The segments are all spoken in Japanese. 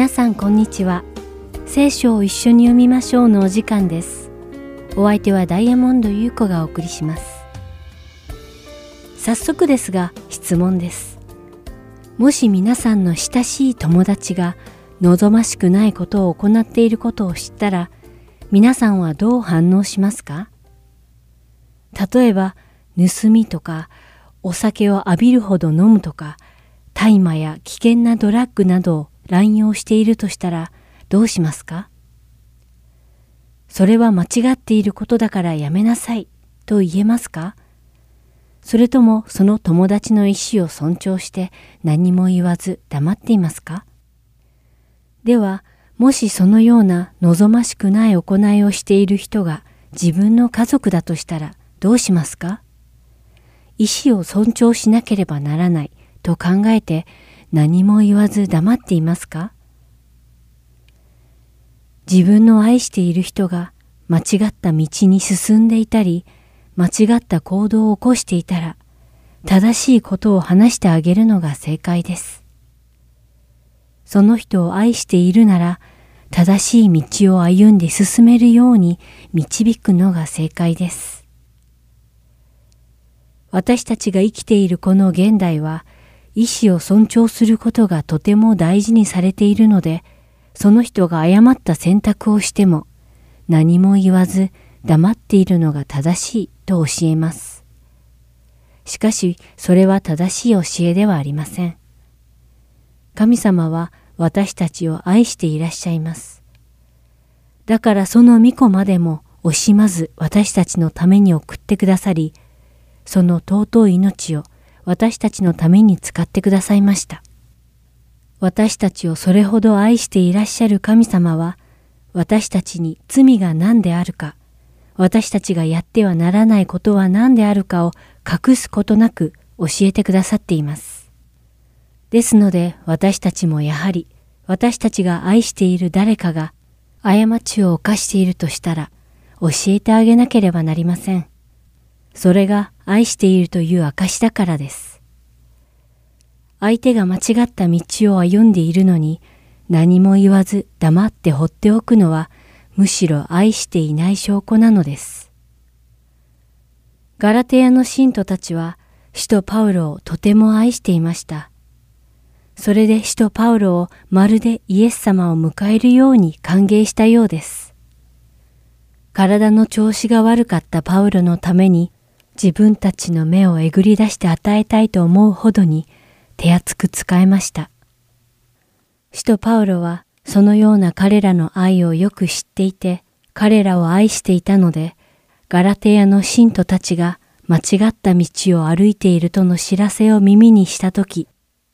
皆さんこんにちは。聖書を一緒に読みましょうのお時間です。お相手はダイヤモンド優子がお送りします。早速ですが質問です。もし皆さんの親しい友達が望ましくないことを行っていることを知ったら、皆さんはどう反応しますか？例えば、盗みとか、お酒を浴びるほど飲むとか、大麻や危険なドラッグなどを乱用しているとしたらどうしますか？それは間違っていることだからやめなさいと言えますか？それともその友達の意思を尊重して何も言わず黙っていますか？では、もしそのような望ましくない行いをしている人が自分の家族だとしたらどうしますか？意思を尊重しなければならないと考えて何も言わず黙っていますか？自分の愛している人が間違った道に進んでいたり、間違った行動を起こしていたら、正しいことを話してあげるのが正解です。その人を愛しているなら、正しい道を歩んで進めるように導くのが正解です。私たちが生きているこの現代は、意志を尊重することがとても大事にされているので、その人が誤った選択をしても何も言わず黙っているのが正しいと教えます。しかしそれは正しい教えではありません。神様は私たちを愛していらっしゃいます。だからその御子までも惜しまず私たちのために送ってくださり、その尊い命を私たちのために使ってくださいました。私たちをそれほど愛していらっしゃる神様は、私たちに罪が何であるか、私たちがやってはならないことは何であるかを隠すことなく教えてくださっています。ですので私たちもやはり、私たちが愛している誰かが過ちを犯しているとしたら、教えてあげなければなりません。それが愛しているという証だからです。相手が間違った道を歩んでいるのに何も言わず黙って放っておくのはむしろ愛していない証拠なのです。ガラテヤの信徒たちは使徒パウロをとても愛していました。それで使徒パウロをまるでイエス様を迎えるように歓迎したようです。体の調子が悪かったパウロのために自分たちの目をえぐり出して与えたいと思うほどに手厚く使えました。使徒パウロはそのような彼らの愛をよく知っていて、彼らを愛していたので、ガラテヤの信徒たちが間違った道を歩いているとの知らせを耳にしたとき、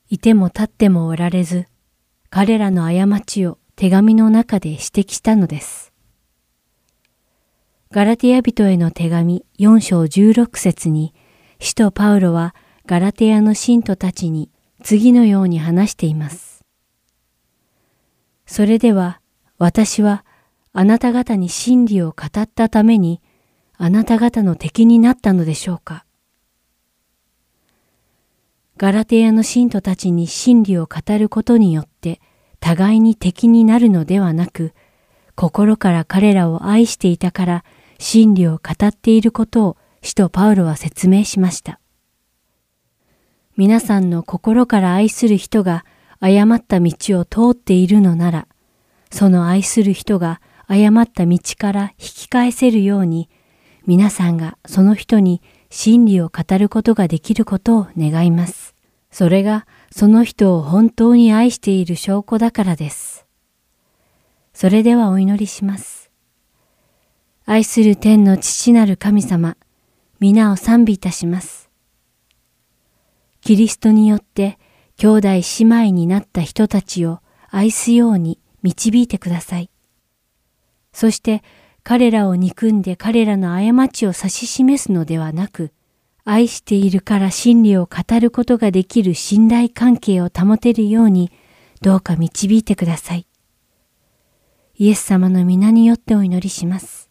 いても立ってもおられず、彼らの過ちを手紙の中で指摘したのです。ガラテヤ人への手紙4章16節に、使徒パウロはガラテヤの信徒たちに次のように話しています。それでは私はあなた方に真理を語ったためにあなた方の敵になったのでしょうかガラテヤの信徒たちに真理を語ることによって互いに敵になるのではなく、心から彼らを愛していたから真理を語っていることを使徒パウロは説明しました。皆さんの心から愛する人が誤った道を通っているのなら、その愛する人が誤った道から引き返せるように、皆さんがその人に真理を語ることができることを願います。それがその人を本当に愛している証拠だからです。それではお祈りします。愛する天の父なる神様、皆を賛美いたします。キリストによって兄弟姉妹になった人たちを愛すように導いてください。そして彼らを憎んで彼らの過ちを指し示すのではなく、愛しているから真理を語ることができる信頼関係を保てるようにどうか導いてください。イエス様の皆によってお祈りします。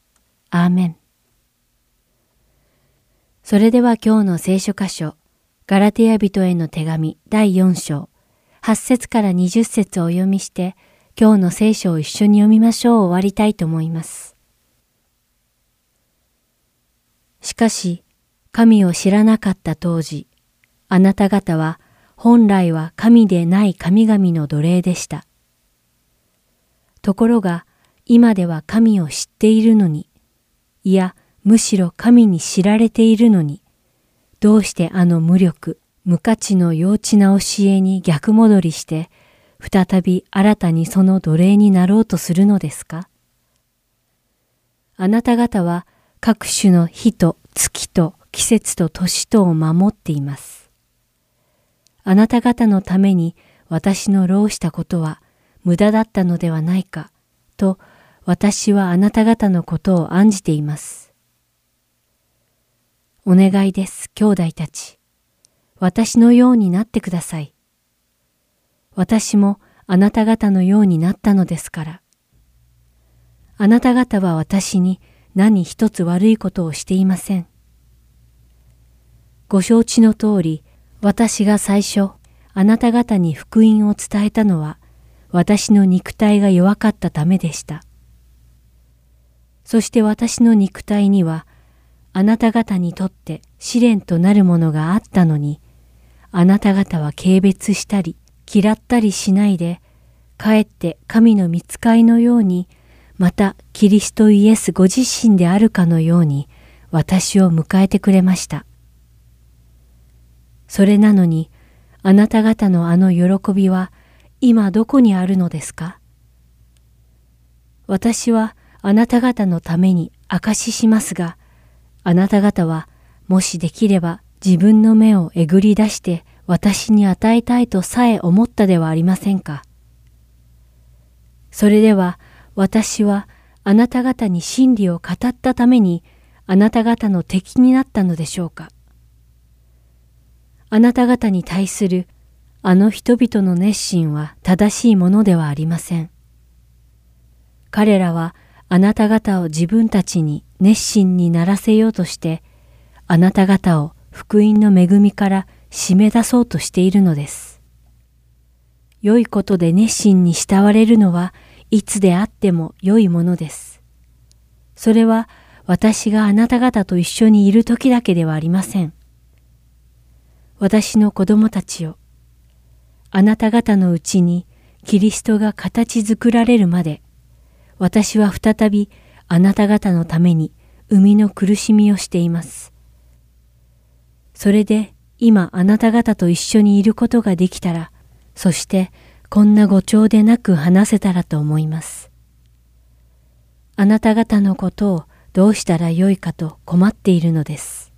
アーメン。それでは今日の聖書箇所、ガラテヤ人への手紙第4章、8節から20節をお読みして、今日の聖書を一緒に読みましょう終わりたいと思います。しかし、神を知らなかった当時、あなた方は本来は神でない神々の奴隷でした。ところが今では神を知っているのに、いやむしろ神に知られているのに、どうしてあの無力、無価値の幼稚な教えに逆戻りして、再び新たにその奴隷になろうとするのですか？あなた方は各種の日と月と季節と年とを守っています。あなた方のために私の労したことは無駄だったのではないか、と私はあなた方のことを案じています。お願いです、兄弟たち。私のようになってください。私もあなた方のようになったのですから。あなた方は私に何一つ悪いことをしていません。ご承知の通り、私が最初、あなた方に福音を伝えたのは、私の肉体が弱かったためでした。そして私の肉体には、あなた方にとって試練となるものがあったのに、あなた方は軽蔑したり、嫌ったりしないで、かえって神の見つかいのように、またキリストイエスご自身であるかのように、私を迎えてくれました。それなのに、あなた方のあの喜びは今どこにあるのですか？私はあなた方のために証ししますが、あなた方はもしできれば自分の目をえぐり出して私に与えたいとさえ思ったではありませんか？それでは私はあなた方に真理を語ったためにあなた方の敵になったのでしょうか？あなた方に対するあの人々の熱心は正しいものではありません。彼らはあなた方を自分たちに熱心にならせようとして、あなた方を福音の恵みから締め出そうとしているのです。良いことで熱心に慕われるのはいつであっても良いものです。それは私があなた方と一緒にいる時だけではありません。私の子供たちをあなた方のうちにキリストが形作られるまで、私は再びあなた方のために生みの苦しみをしています。それで今あなた方と一緒にいることができたら、そしてこんな誤調でなく話せたらと思います。あなた方のことをどうしたらよいかと困っているのです。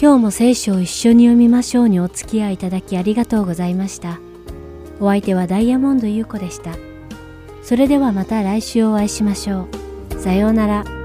今日も聖書を一緒に読みましょうにお付き合いいただきありがとうございました。お相手はダイヤモンド優子でした。それではまた来週お会いしましょう。さようなら。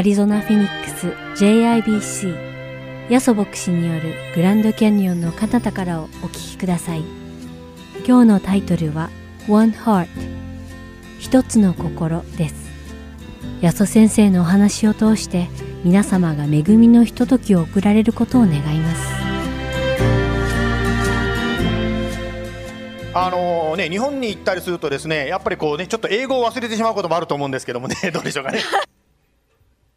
アリゾナ・フィニックス JIBC ヤソ牧師によるグランドキャニオンの彼方からをお聞きください。今日のタイトルは One Heart 一つの心です。ヤソ先生のお話を通して皆様が恵みのひとときを送られることを願います。あのね、日本に行ったりするとですねやっぱりこうねちょっと英語を忘れてしまうこともあると思うんですけどもねどうでしょうかね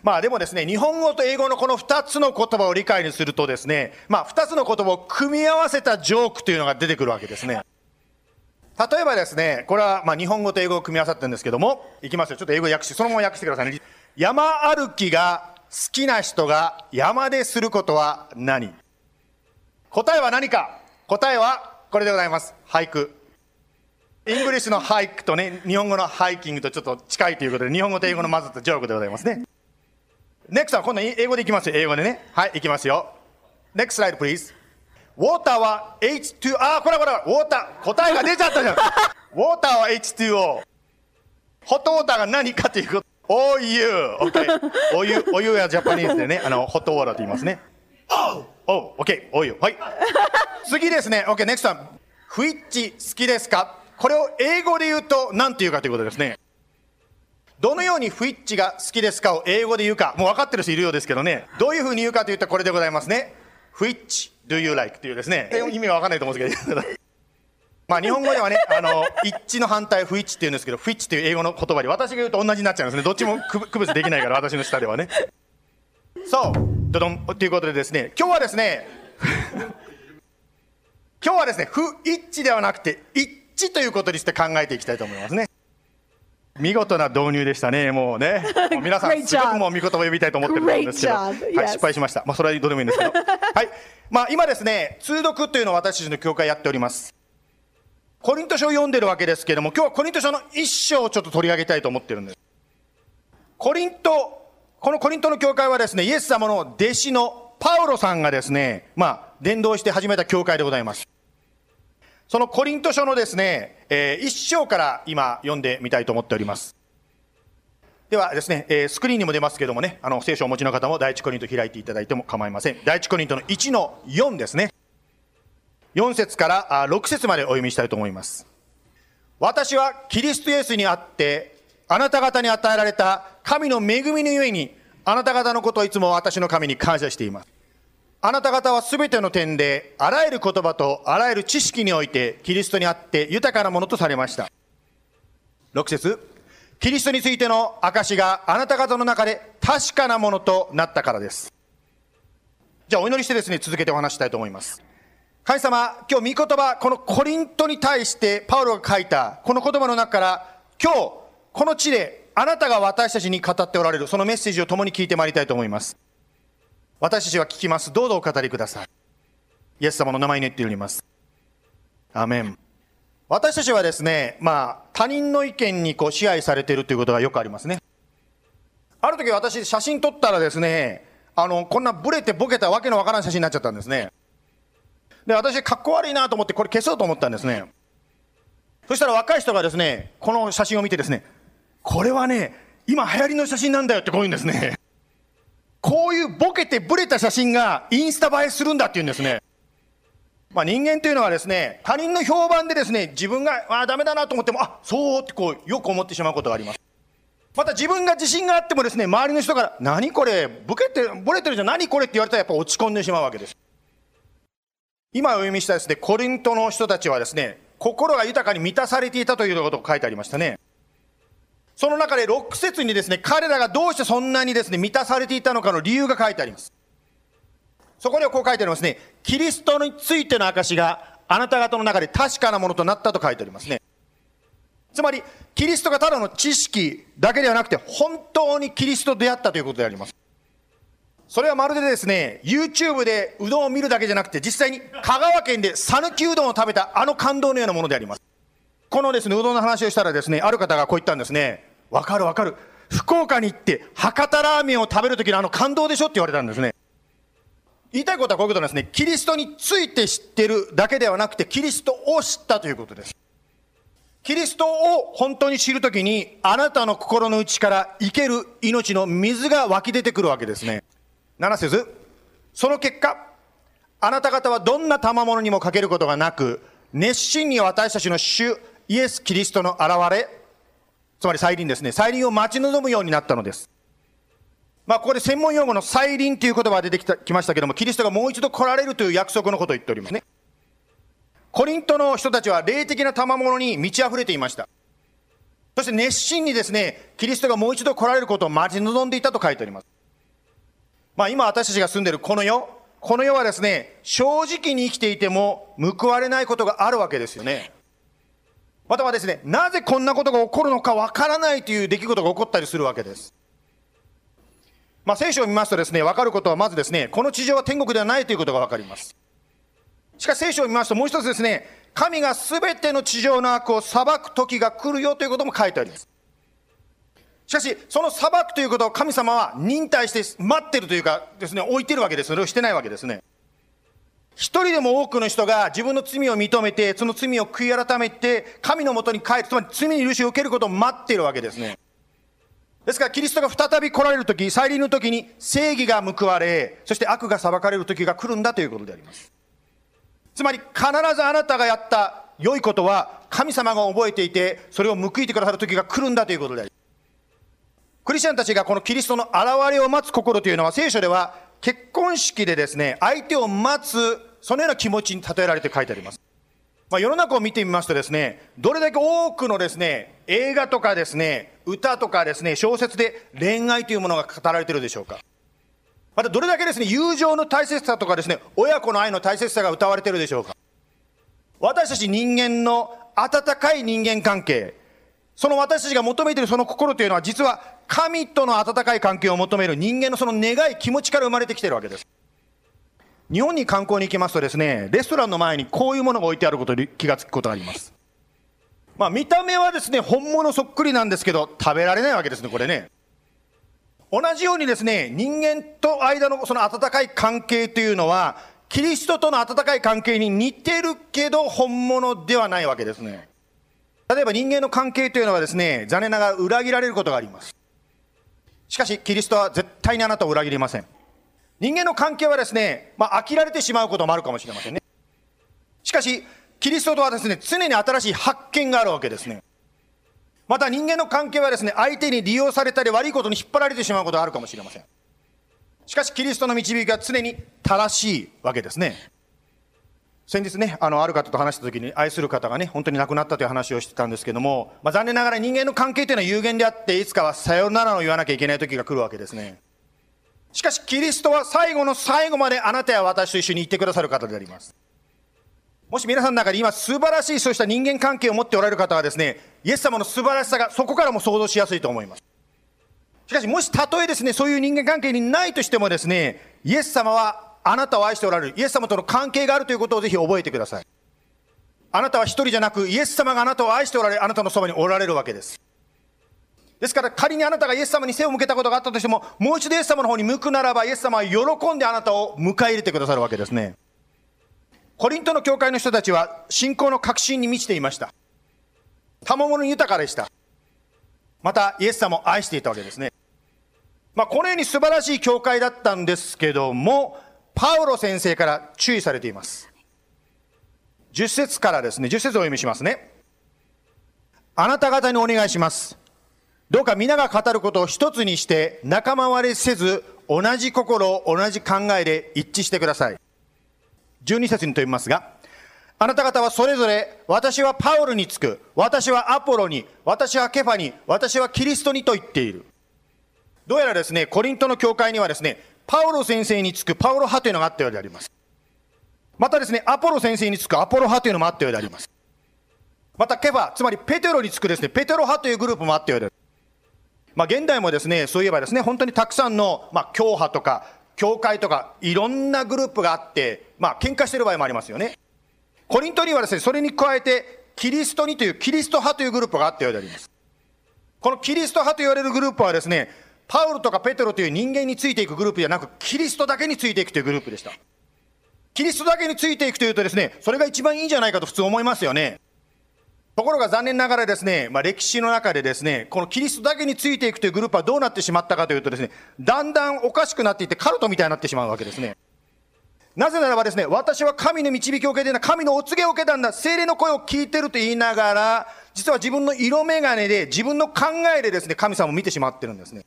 まあでもですね日本語と英語のこの2つの言葉を理解にするとですねまあ2つの言葉を組み合わせたジョークというのが出てくるわけですね。例えばですねこれはま日本語と英語を組み合わさってるんですけどもいきますよ。ちょっと英語訳してそのまま訳してくださいね。山歩きが好きな人が山ですることは何？答えは何か？答えはこれでございます。俳句。 English の hike とね日本語のハイキングとちょっと近いということで日本語と英語の混ざったジョークでございますね。NEXT は今度英語でいきますよ。英語でね。はいいきますよ。NEXT slide please. ウォーターは H2 あこれこれウォーター答えが出ちゃったじゃん。ウォーターは H2O ホットウォーターが何かということ。お湯 OK お湯お湯はジャパニーズでね。あのホットウォーターと言いますね。おう。OK お湯はい。次ですね。OK NEXT はフイッチ好きですか？これを英語で言うと何て言うかということですね。どのようにフイッチが好きですかを英語で言うかもう分かってる人いるようですけどね。どういうふうに言うかというとこれでございますね。フイッチ do you like というですね。意味が分かんないと思うんですけどまあ日本語ではねあの一致の反対フイッチって言うんですけどフイッチという英語の言葉で私が言うと同じになっちゃうんですね。どっちも区区別できないから私の下ではね。そうドドンということでですね今日はですね今日はですね不一致ではなくて一致ということにして考えていきたいと思いますね。見事な導入でしたね。もうね。もう皆さんすご.くもう見言葉を呼びたいと思ってると思うんですけど、は.い.失敗しました。まあそれはどうでもいいんですけど。はい。まあ今ですね通読というのを私たちの教会やっております。コリント書を読んでるわけですけども今日はコリント書の一章をちょっと取り上げたいと思ってるんです。コリントこのコリントの教会はですねイエス様の弟子のパウロさんがですねまあ伝道して始めた教会でございますそのコリント書のですね、えー一章から今読んでみたいと思っております。ではですね、えースクリーンにも出ますけどもねあの聖書をお持ちの方も第一コリント開いていただいても構いません。第一コリントの1の4ですね。4節からあ6節までお読みしたいと思います。私はキリストイエスにあってあなた方に与えられた神の恵みのゆえにあなた方のことをいつも私の神に感謝しています。あなた方はすべての点であらゆる言葉とあらゆる知識においてキリストにあって豊かなものとされました。6節。キリストについての証があなた方の中で確かなものとなったからです。じゃあお祈りしてですね続けてお話したいと思います。神様今日御言葉このコリントに対してパウロが書いたこの言葉の中から今日この地であなたが私たちに語っておられるそのメッセージを共に聞いてまいりたいと思います。私たちは聞きます。どうぞお語りください。イエス様の名前に言っております。アメン。私たちはですねまあ他人の意見にこう支配されているということがよくありますね。ある時私写真撮ったらですねあのこんなブレてボケたわけのわからん写真になっちゃったんですね。で私かっこ悪いなと思ってこれ消そうと思ったんですね。そしたら若い人がですねこの写真を見てですねこれはね今流行りの写真なんだよってこう言うんですね。こういうボケてブレた写真がインスタ映えするんだって言うんですね。まあ、人間というのはですね他人の評判でですね自分がああダメだなと思ってもあそうってこうよく思ってしまうことがあります。また自分が自信があってもですね周りの人から何これボケてボレてるじゃん何これって言われたらやっぱ落ち込んでしまうわけです。今お読みしたですねコリントの人たちはですね心が豊かに満たされていたということが書いてありましたね。その中で6節にですね彼らがどうしてそんなにですね満たされていたのかの理由が書いてあります。そこにはこう書いてありますね。キリストについての証があなた方の中で確かなものとなったと書いてありますね。つまりキリストがただの知識だけではなくて本当にキリストと出会ったということであります。それはまるでですね YouTube でうどんを見るだけじゃなくて実際に香川県で讃岐うどんを食べたあの感動のようなものであります。このですねうどんの話をしたらですねある方がこう言ったんですね。わかるわかる。福岡に行って博多ラーメンを食べる時のあの感動でしょって言われたんですね。言いたいことはこういうことなんですね。キリストについて知ってるだけではなくてキリストを知ったということです。キリストを本当に知るときにあなたの心の内から生ける命の水が湧き出てくるわけですね。7節。その結果あなた方はどんな賜物にもかけることがなく熱心に私たちの主イエス・キリストの現れつまり再臨ですね。再臨を待ち望むようになったのです。まあここで専門用語の再臨という言葉が出てきたきましたけどもキリストがもう一度来られるという約束のことを言っておりますね。コリントの人たちは霊的な賜物に満ち溢れていました。そして熱心にですねキリストがもう一度来られることを待ち望んでいたと書いてあります。まあ今私たちが住んでいるこの世この世はですね正直に生きていても報われないことがあるわけですよね。またはですねなぜこんなことが起こるのかわからないという出来事が起こったりするわけですまあ、聖書を見ますとですね、分かることはまずですね、この地上は天国ではないということが分かります。しかし聖書を見ますともう一つですね、神がすべての地上の悪を裁く時が来るよということも書いてあります。しかし、その裁くということを神様は忍耐して待ってるというかですね、置いてるわけです。それをしてないわけですね。一人でも多くの人が自分の罪を認めて、その罪を悔い改めて、神のもとに帰る、つまり罪に許しを受けることを待っているわけですね。ですから、キリストが再び来られるとき、再臨のときに正義が報われ、そして悪が裁かれるときが来るんだということであります。つまり、必ずあなたがやった良いことは、神様が覚えていて、それを報いてくださるときが来るんだということであります。クリスチャンたちがこのキリストの現れを待つ心というのは、聖書では結婚式でですね、相手を待つ、そのような気持ちに例えられて書いてあります。まあ、世の中を見てみますとですね、どれだけ多くのですね、映画とかですね、歌とかですね、小説で恋愛というものが語られているでしょうか。またどれだけですね、友情の大切さとかですね、親子の愛の大切さが歌われているでしょうか。私たち人間の温かい人間関係、その私たちが求めているその心というのは実は神との温かい関係を求める人間のその願い、気持ちから生まれてきているわけです。日本に観光に行きますとですね、レストランの前にこういうものが置いてあることに気がつくことがあります。まあ見た目はですね、本物そっくりなんですけど、食べられないわけですね、これね。同じようにですね、人間と間のその温かい関係というのは、キリストとの温かい関係に似てるけど本物ではないわけですね。例えば人間の関係というのはですね、残念ながら裏切られることがあります。しかし、キリストは絶対にあなたを裏切りません。人間の関係はですね、まあ、飽きられてしまうこともあるかもしれませんね。しかし、キリストとはですね、常に新しい発見があるわけですね。また人間の関係はですね、相手に利用されたり悪いことに引っ張られてしまうことがあるかもしれません。しかし、キリストの導きが常に正しいわけですね。先日ね、あの、ある方と話した時に、愛する方がね、本当に亡くなったという話をしてたんですけども、まあ、残念ながら人間の関係というのは有限であって、いつかはさよならを言わなきゃいけない時が来るわけですね。しかし、キリストは最後の最後まであなたや私と一緒にいてくださる方であります。もし皆さんの中で今素晴らしいそうした人間関係を持っておられる方はですね、イエス様の素晴らしさがそこからも想像しやすいと思います。しかし、もしたとえですね、そういう人間関係にないとしてもですね、イエス様はあなたを愛しておられる、イエス様との関係があるということをぜひ覚えてください。あなたは一人じゃなく、イエス様があなたを愛しておられ、あなたのそばにおられるわけです。ですから仮にあなたがイエス様に背を向けたことがあったとしても、もう一度イエス様の方に向くならば、イエス様は喜んであなたを迎え入れてくださるわけですね。コリントの教会の人たちは信仰の確信に満ちていました。賜物豊かでした。また、イエス様を愛していたわけですね。まあ、このように素晴らしい教会だったんですけども、パウロ先生から注意されています。10節からですね、10節をお読みしますね。あなた方にお願いします。どうか皆が語ることを一つにして仲間割れせず、同じ心を、同じ考えで一致してください。12節にと言いますが、あなた方はそれぞれ、私はパウルにつく、私はアポロに、私はケファに、私はキリストにと言っている。どうやらですね、コリントの教会にはですね、パウロ先生につくパウロ派というのがあったようであります。またですね、アポロ先生につくアポロ派というのもあったようであります。またケファ、つまりペテロにつくですね、ペテロ派というグループもあったようであります。まあ現代もですね、そういえばですね、本当にたくさんの、まあ教派とか、教会とか、いろんなグループがあって、まあ喧嘩してる場合もありますよね。コリントにはですね、それに加えて、キリストにというキリスト派というグループがあったようであります。このキリスト派と言われるグループはですね、パウルとかペテロという人間についていくグループではなく、キリストだけについていくというグループでした。キリストだけについていくというとですね、それが一番いいんじゃないかと普通思いますよね。ところが残念ながらですね、まあ、歴史の中でですね、このキリストだけについていくというグループはどうなってしまったかというとですね、だんだんおかしくなっていってカルトみたいになってしまうわけですね。なぜならばですね、私は神の導きを受けてんだ、神のお告げを受けたんだ、精霊の声を聞いてると言いながら、実は自分の色眼鏡で、自分の考えでですね、神様を見てしまってるんですね。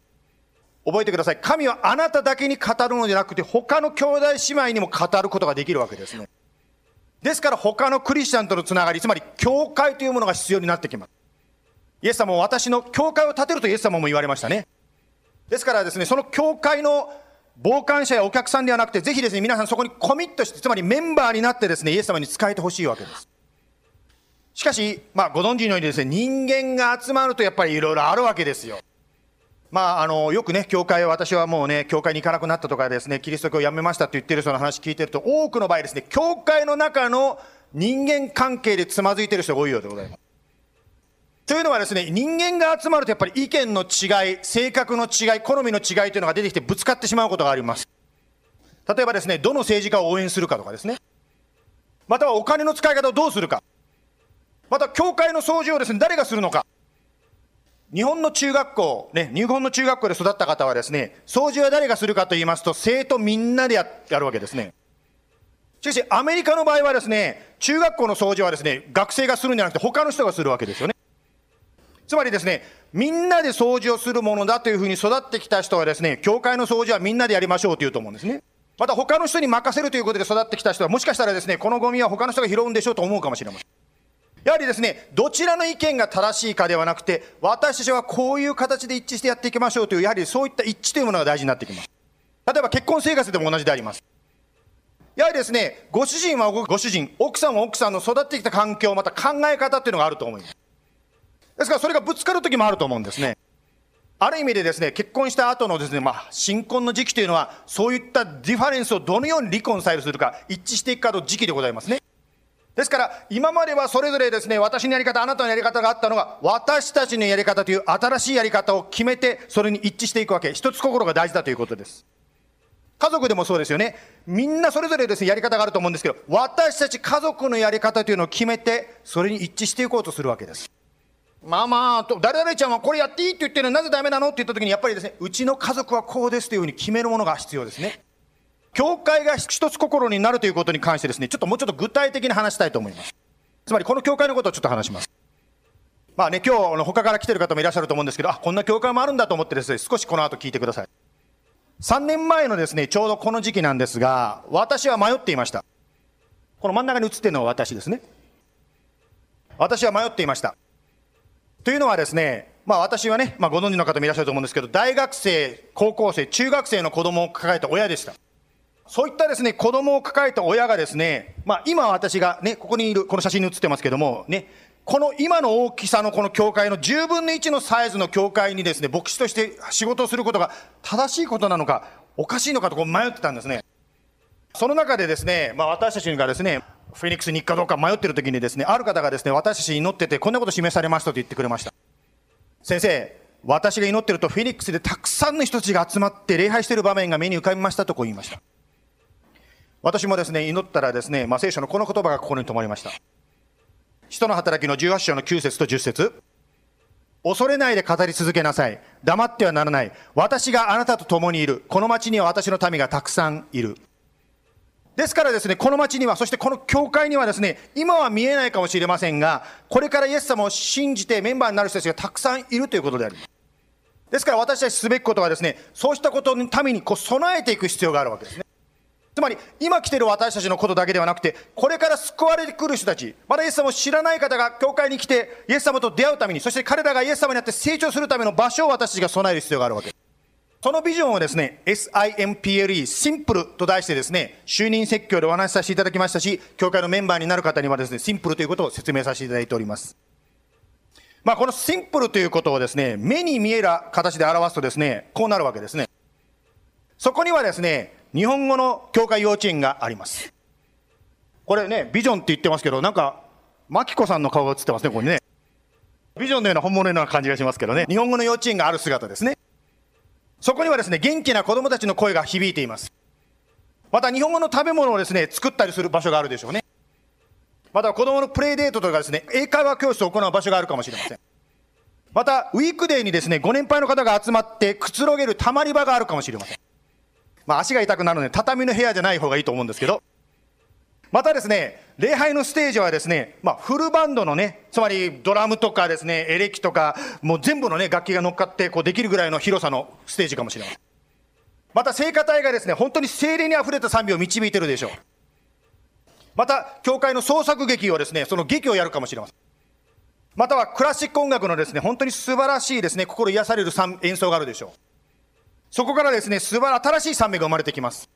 覚えてください。神はあなただけに語るのではなくて、他の兄弟姉妹にも語ることができるわけですね。ですから他のクリスチャンとのつながり、つまり教会というものが必要になってきます。イエス様も私の教会を建てるとイエス様も言われましたね。ですからですね、その教会の傍観者やお客さんではなくて、ぜひですね、皆さんそこにコミットして、つまりメンバーになってですね、イエス様に仕えてほしいわけです。しかし、まあ、ご存知のようにですね、人間が集まるとやっぱりいろいろあるわけですよ。まあ、あのよくね、教会は私はもうね、教会に行かなくなったとかですね、キリスト教をやめましたって言ってる人の話聞いてると、多くの場合ですね、教会の中の人間関係でつまずいてる人が多いようでございます。というのはですね、人間が集まるとやっぱり意見の違い、性格の違い、好みの違いというのが出てきてぶつかってしまうことがあります。例えばですね、どの政治家を応援するかとかですね、またはお金の使い方をどうするか、また教会の掃除をですね、誰がするのか、日本の中学校、ね、日本の中学校で育った方はですね、掃除は誰がするかと言いますと、生徒みんなでややるわけですね。しかし、アメリカの場合はですね、中学校の掃除はですね、学生がするんじゃなくて他の人がするわけですよね。つまりですね、みんなで掃除をするものだというふうに育ってきた人はですね、教会の掃除はみんなでやりましょうというと思うんですね。また他の人に任せるということで育ってきた人はもしかしたらですね、このゴミは他の人が拾うんでしょうと思うかもしれません。やはりですね、どちらの意見が正しいかではなくて、私たちはこういう形で一致してやっていきましょうという、やはりそういった一致というものが大事になってきます。例えば結婚生活でも同じであります。やはりですね、ご主人はご主人、奥さんは奥さんの育ってきた環境、また考え方っていうのがあると思います。ですからそれがぶつかる時もあると思うんですね。ある意味でですね、結婚した後のですね、まあ、新婚の時期というのは、そういったディファレンスをどのようにリコンサイルするか、一致していくかの時期でございますね。ですから、今まではそれぞれですね、私のやり方、あなたのやり方があったのが、私たちのやり方という新しいやり方を決めて、それに一致していくわけ。一つ心が大事だということです。家族でもそうですよね。みんなそれぞれですね、やり方があると思うんですけど、私たち家族のやり方というのを決めて、それに一致していこうとするわけです。まあまあ、と誰々ちゃんはこれやっていいって言ってるのになぜダメなのって言った時に、やっぱりですね、うちの家族はこうですというふうに決めるものが必要ですね。教会が一つ心になるということに関してですね、ちょっともうちょっと具体的に話したいと思います。つまりこの教会のことをちょっと話します。まあね、今日、他から来てる方もいらっしゃると思うんですけど、あ、こんな教会もあるんだと思ってですね、少しこの後聞いてください。3年前のですね、ちょうどこの時期なんですが、私は迷っていました。この真ん中に映ってるのは私ですね。私は迷っていました。というのはですね、まあ私はね、まあご存知の方もいらっしゃると思うんですけど、大学生、高校生、中学生の子供を抱えた親でした。そういったですね、子供を抱えた親がですね、まあ今私がね、ここにいる、この写真に写ってますけども、ね、この今の大きさのこの教会の10分の1のサイズの教会にですね、牧師として仕事をすることが正しいことなのか、おかしいのかとこう迷ってたんですね。その中でですね、まあ私たちがですね、フェニックスに行くかどうか迷ってる時にですね、ある方がですね、私たちに祈ってて、こんなこと示されましたと言ってくれました。先生、私が祈ってるとフェニックスでたくさんの人たちが集まって礼拝してる場面が目に浮かびましたとこう言いました。私もですね、祈ったらですね、まあ、聖書のこの言葉が心に留まりました。人の働きの18章の9節と10節恐れないで語り続けなさい。黙ってはならない。私があなたと共にいる。この町には私の民がたくさんいる。ですからですね、この町には、そしてこの教会にはですね、今は見えないかもしれませんが、これからイエス様を信じてメンバーになる人たちがたくさんいるということであります。ですから私たちすべきことはですね、そうしたことのためにこう備えていく必要があるわけですね。つまり、今来てる私たちのことだけではなくて、これから救われてくる人たち、まだイエス様を知らない方が教会に来て、イエス様と出会うために、そして彼らがイエス様になって成長するための場所を私たちが備える必要があるわけです。そのビジョンをですね、SIMPLE、シンプルと題してですね、就任説教でお話しさせていただきましたし、教会のメンバーになる方にはですね、シンプルということを説明させていただいております。まあ、このシンプルということをですね、目に見える形で表すとですね、こうなるわけですね。そこにはですね、日本語の教会幼稚園があります。これね、ビジョンって言ってますけど、なんか、マキコさんの顔が映ってますね、ここにね。ビジョンのような本物のような感じがしますけどね。日本語の幼稚園がある姿ですね。そこにはですね、元気な子供たちの声が響いています。また日本語の食べ物をですね、作ったりする場所があるでしょうね。また子供のプレイデートとかですね、英会話教室を行う場所があるかもしれません。また、ウィークデーにですね、ご年配の方が集まってくつろげるたまり場があるかもしれません。まあ、足が痛くなるので、畳の部屋じゃない方がいいと思うんですけど、またですね、礼拝のステージはですね、まあ、フルバンドのね、つまりドラムとかですね、エレキとか、もう全部のね、楽器が乗っかってこうできるぐらいの広さのステージかもしれません。また聖歌隊がですね、本当に精霊にあふれた賛美を導いてるでしょう。また、教会の創作劇をですね、その劇をやるかもしれません。またはクラシック音楽のですね、本当に素晴らしいですね、心癒される演奏があるでしょう。そこからですね、素晴ら新しい賛美が生まれてきます。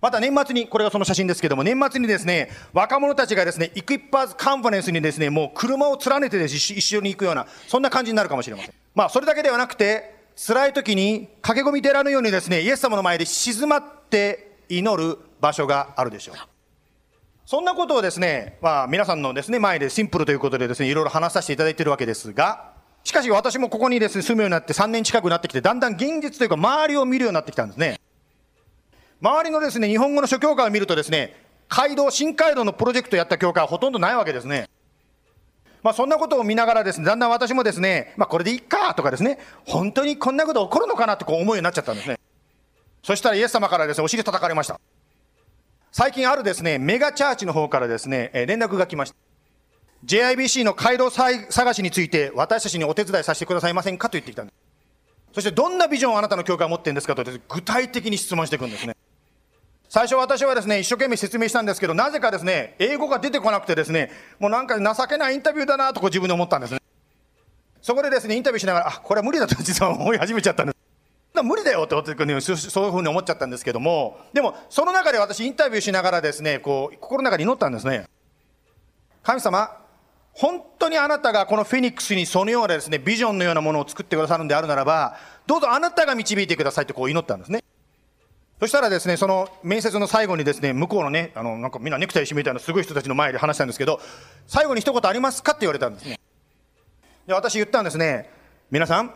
また年末に、これがその写真ですけども、年末にですね、若者たちがですね、イクイッパーズカンファレンスにですね、もう車を連ねてです一緒に行くような、そんな感じになるかもしれません。まあ、それだけではなくて、辛い時に駆け込み寺のようにですね、イエス様の前で静まって祈る場所があるでしょう。そんなことをですね、まあ、皆さんのですね、前でシンプルということでですね、いろいろ話させていただいているわけですが、しかし私もここにですね、住むようになって3年近くなってきて、だんだん現実というか周りを見るようになってきたんですね。周りのですね、日本語の諸教会を見るとですね、街道、新街道のプロジェクトやった教会はほとんどないわけですね。まあそんなことを見ながらですね、だんだん私もですね、まあこれでいいかとかですね、本当にこんなこと起こるのかなってこう思うようになっちゃったんですね。そしたらイエス様からですね、お尻叩かれました。最近あるですね、メガチャーチの方からですね、連絡が来ました。JIBC の街道探しについて私たちにお手伝いさせてくださいませんかと言ってきたんです。そしてどんなビジョンをあなたの教会は持ってるんですかと具体的に質問していくんですね。最初私はですね、一生懸命説明したんですけど、なぜかですね、英語が出てこなくてですね、もうなんか情けないインタビューだなとこう自分で思ったんですね。そこでですね、インタビューしながら、あ、これは無理だと実は思い始めちゃったんです。無理だよってそういうふうに思っちゃったんですけども、でもその中で私インタビューしながらですね、こう心の中に祈ったんですね。神様、本当にあなたがこのフェニックスにそのようなですね、ビジョンのようなものを作ってくださるんであるならば、どうぞあなたが導いてくださいってこう祈ったんですね。そしたらですね、その面接の最後にですね、向こうのね、あの、なんかみんなネクタイ締めたいなすごい人たちの前で話したんですけど、最後に一言ありますかって言われたんですね。で、私言ったんですね、皆さん、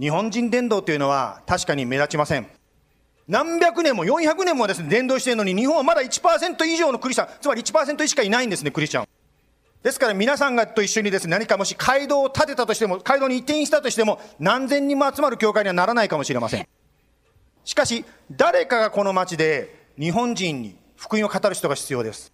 日本人伝道というのは確かに目立ちません。何百年も400年もですね、伝道してるのに、日本はまだ1%以上のクリスチャン、つまり1%しかいないんですね、クリスチャン。ですから皆さんがと一緒にですね、何かもし街道を建てたとしても、街道に移転したとしても、何千人も集まる教会にはならないかもしれません。しかし、誰かがこの町で日本人に福音を語る人が必要です。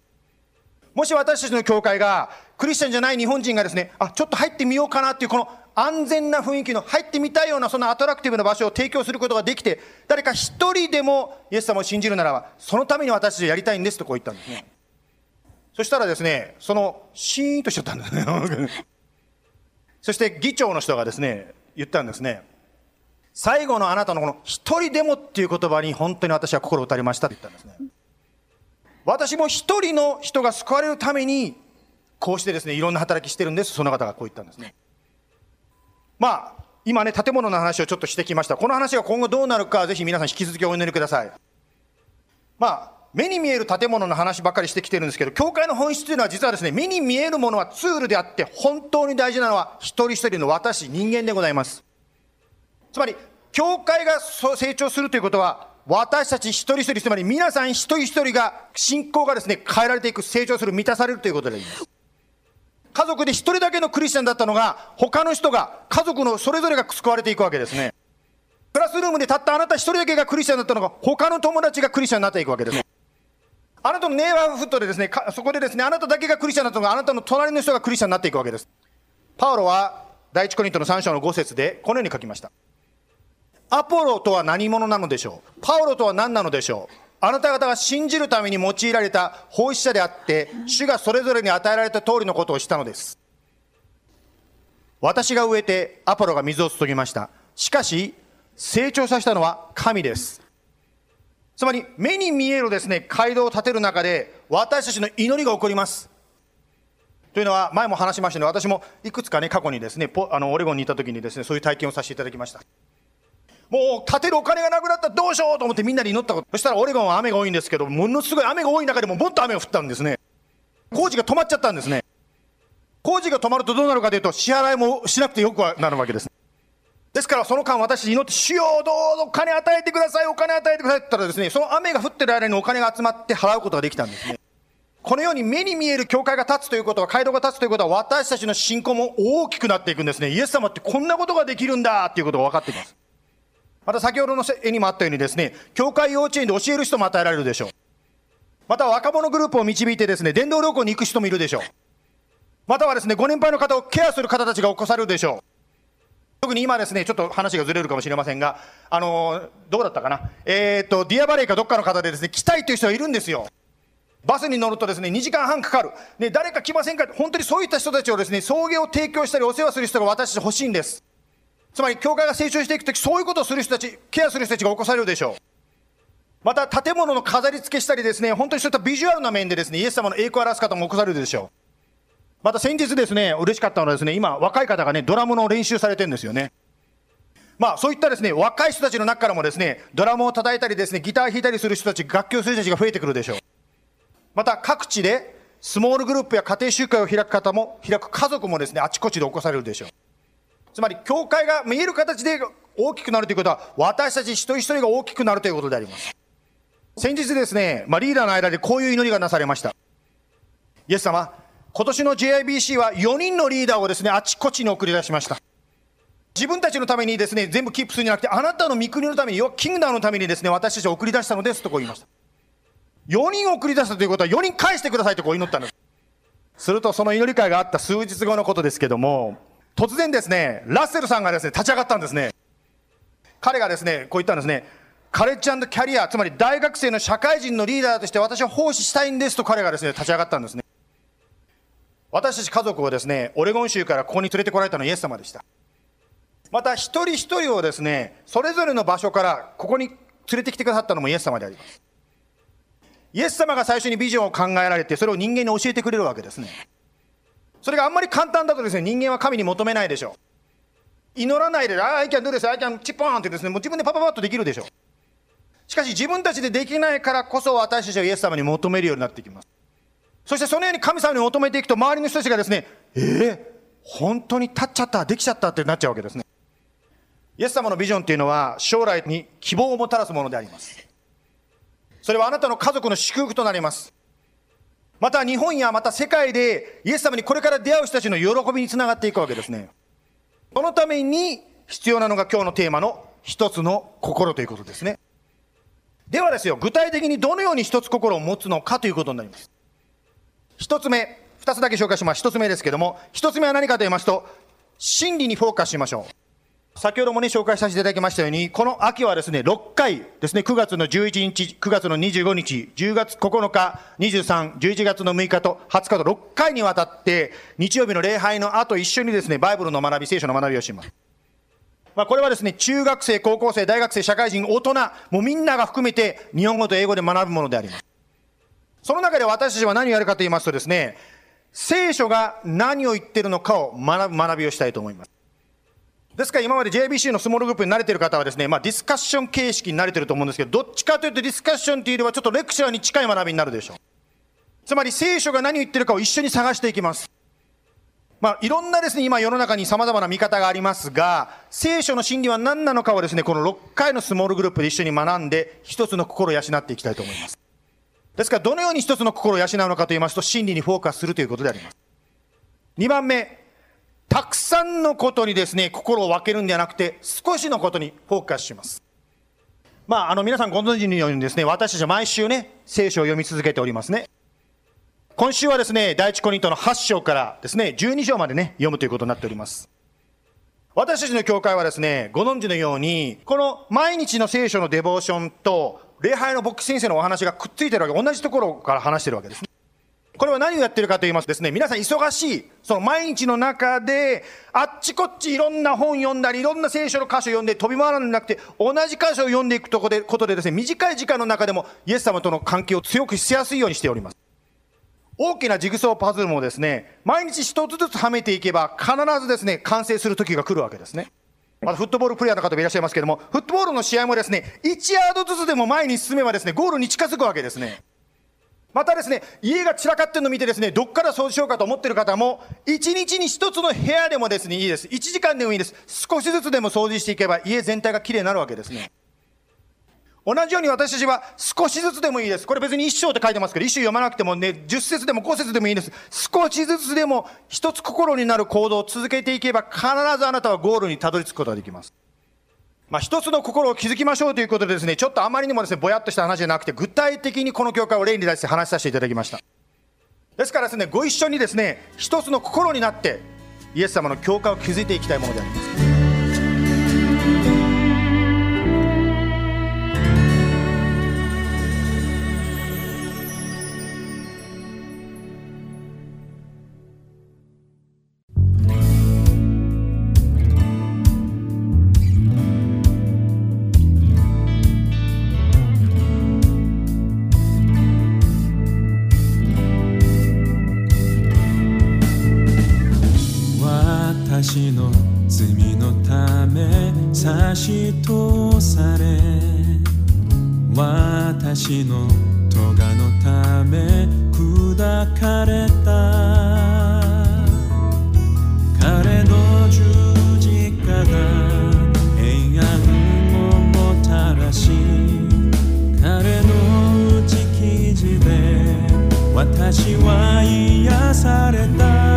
もし私たちの教会が、クリスチャンじゃない日本人がですね、あ、ちょっと入ってみようかなっていう、この安全な雰囲気の入ってみたいような、そのアトラクティブな場所を提供することができて、誰か一人でもイエス様を信じるならば、そのために私たちはやりたいんですとこう言ったんですね。そしたらですね、その、シーンとしちゃったんですね。そして議長の人がですね、言ったんですね。最後のあなたのこの一人でもっていう言葉に本当に私は心打たれましたって言ったんですね。私も一人の人が救われるために、こうしてですね、いろんな働きしてるんです。その方がこう言ったんですね。まあ、今ね、建物の話をちょっとしてきました。この話が今後どうなるか、ぜひ皆さん引き続きお祈りください。まあ、目に見える建物の話ばっかりしてきてるんですけど、教会の本質というのは実はですね、目に見えるものはツールであって、本当に大事なのは一人一人の私、人間でございます。つまり、教会が成長するということは、私たち一人一人、つまり皆さん一人一人が、信仰がですね、変えられていく、成長する、満たされるということであります。家族で一人だけのクリスチャンだったのが、他の人が、家族のそれぞれが救われていくわけですね。クラスルームでたったあなた一人だけがクリスチャンだったのが、他の友達がクリスチャンになっていくわけです。あなたのネイバーフットでですね、そこでですね、あなただけがクリスチャンだったのが、あなたの隣の人がクリスチャンになっていくわけです。パウロは、第一コリントの3章の5節で、このように書きました。アポロとは何者なのでしょう？パウロとは何なのでしょう？あなた方が信じるために用いられた奉仕者であって、主がそれぞれに与えられた通りのことをしたのです。私が植えて、アポロが水を注ぎました。しかし、成長させたのは神です。つまり、目に見えるですね、街道を建てる中で、私たちの祈りが起こります。というのは、前も話しましたね、私もいくつかね、過去にですね、あのオレゴンにいた時にですね、そういう体験をさせていただきました。もう建てるお金がなくなったらどうしようと思ってみんなで祈ったこと。そしたらオレゴンは雨が多いんですけど、ものすごい雨が多い中でももっと雨が降ったんですね。工事が止まっちゃったんですね。工事が止まるとどうなるかというと、支払いもしなくてよくなるわけです。ですからその間私祈って、主よどうぞお金与えてください、お金与えてくださいって言ったらですね、その雨が降ってる間にお金が集まって払うことができたんですね。このように目に見える教会が立つということは、街道が立つということは、私たちの信仰も大きくなっていくんですね。イエス様ってこんなことができるんだっていうことが分かっています。また先ほどの絵にもあったようにですね、教会幼稚園で教える人も与えられるでしょう。また若者グループを導いてですね、伝道旅行に行く人もいるでしょう。またはですね、ご年配の方をケアする方たちが起こされるでしょう。特に今ですね、ちょっと話がずれるかもしれませんが、あのー、どうだったかな？えっ、と、ディアバレーかどっかの方でですね、来たいという人がいるんですよ。バスに乗るとですね、2時間半かかる。ね、誰か来ませんか？本当にそういった人たちをですね、送迎を提供したりお世話する人が私たち欲しいんです。つまり教会が成長していくとき、そういうことをする人たち、ケアする人たちが起こされるでしょう。また建物の飾り付けしたりですね、本当にそういったビジュアルな面でですね、イエス様の栄光を表す方も起こされるでしょう。また先日ですね、嬉しかったのはですね、今若い方がね、ドラムの練習されてるんですよね。まあそういったですね、若い人たちの中からもですね、ドラムを叩いたりですね、ギター弾いたりする人たち、楽器をする人たちが増えてくるでしょう。また各地でスモールグループや家庭集会を開く方も、開く家族もですね、あちこちで起こされるでしょう。つまり、教会が見える形で大きくなるということは、私たち一人一人が大きくなるということであります。先日ですね、まあ、リーダーの間でこういう祈りがなされました。イエス様、今年の JIBC は4人のリーダーをですね、あちこちに送り出しました。自分たちのためにですね、全部キープするんじゃなくて、あなたの御国のために、キングダムのためにですね、私たちを送り出したのですとこう言いました。4人送り出したということは、4人返してくださいとこう祈ったんです。すると、その祈り会があった数日後のことですけども、突然ですね、ラッセルさんがですね、立ち上がったんですね。彼がですね、こう言ったんですね。カレッジキャリア、つまり大学生の社会人のリーダーとして私は奉仕したいんですと彼がですね、立ち上がったんですね。私たち家族をですね、オレゴン州からここに連れてこられたのはイエス様でした。また一人一人をですね、それぞれの場所からここに連れてきてくださったのもイエス様であります。イエス様が最初にビジョンを考えられて、それを人間に教えてくれるわけですね。それがあんまり簡単だとですね、人間は神に求めないでしょう。祈らないで、ああ、I can do this, I can チッポーンってですね、もう自分でパパパッとできるでしょう。しかし自分たちでできないからこそ私たちはイエス様に求めるようになってきます。そしてそのように神様に求めていくと周りの人たちがですね、えー、本当に立っちゃった、できちゃったってなっちゃうわけですね。イエス様のビジョンっていうのは将来に希望をもたらすものであります。それはあなたの家族の祝福となります。また日本やまた世界でイエス様にこれから出会う人たちの喜びにつながっていくわけですね。そのために必要なのが今日のテーマの一つの心ということですね。ではですよ、具体的にどのように一つ心を持つのかということになります。一つ目、二つだけ紹介します。一つ目ですけども、一つ目は何かと言いますと、真理にフォーカスしましょう。先ほどもね、紹介させていただきましたように、この秋はですね、6回ですね、9月の11日、9月の25日、10月9日、23、11月の6日と20日と6回にわたって、日曜日の礼拝の後一緒にですね、バイブルの学び、聖書の学びをします。まあ、これはですね、中学生、高校生、大学生、社会人、大人、もうみんなが含めて日本語と英語で学ぶものであります。その中で私たちは何をやるかと言いますとですね、聖書が何を言ってるのかを学ぶ学びをしたいと思います。ですから今まで JBC のスモールグループに慣れてる方はですね、まあディスカッション形式に慣れてると思うんですけど、どっちかというとディスカッションというよりはちょっとレクチャーに近い学びになるでしょう。つまり聖書が何を言ってるかを一緒に探していきます。まあ、いろんなですね、今世の中に様々な見方がありますが、聖書の真理は何なのかをですね、この6回のスモールグループで一緒に学んで、一つの心を養っていきたいと思います。ですから、どのように一つの心を養うのかと言いますと、真理にフォーカスするということであります。2番目、たくさんのことにですね、心を分けるんではなくて、少しのことにフォーカスします。まあ、あの、皆さんご存知のようにですね、私たちは毎週ね、聖書を読み続けておりますね。今週はですね、第一コリントの8章からですね、12章までね、読むということになっております。私たちの教会はですね、ご存知のように、この毎日の聖書のデボーションと、礼拝の牧師先生のお話がくっついてるわけ、同じところから話してるわけです。これは何をやってるかと言いますとですね、皆さん忙しい、その毎日の中で、あっちこっちいろんな本読んだり、いろんな聖書の箇所読んで飛び回らなくて、同じ箇所を読んでいくとこでことでですね、短い時間の中でもイエス様との関係を強くしやすいようにしております。大きなジグソーパズルもですね、毎日一つずつはめていけば、必ずですね、完成する時が来るわけですね。またフットボールプレイヤーの方もいらっしゃいますけれども、フットボールの試合もですね、1ヤードずつでも前に進めばですね、ゴールに近づくわけですね。またですね、家が散らかってるのを見てですね、どっから掃除しようかと思ってる方も、1日に1つの部屋でもですね、いいです。1時間でもいいです。少しずつでも掃除していけば、家全体がきれいになるわけですね。同じように私たちは少しずつでもいいです。これ別に一章って書いてますけど、一章読まなくてもね、十節でも五節でもいいです。少しずつでも一つ心になる行動を続けていけば、必ずあなたはゴールにたどり着くことができます。まあ、一つの心を築きましょうということでですね、ちょっとあまりにもですね、ぼやっとした話じゃなくて、具体的にこの教会を例に出して話させていただきました。ですからですね、ご一緒にですね、一つの心になって、イエス様の教会を築いていきたいものであります。私の咎のため砕かれた。彼の十字架が平安をもたらし彼の打ち記事で私は癒された。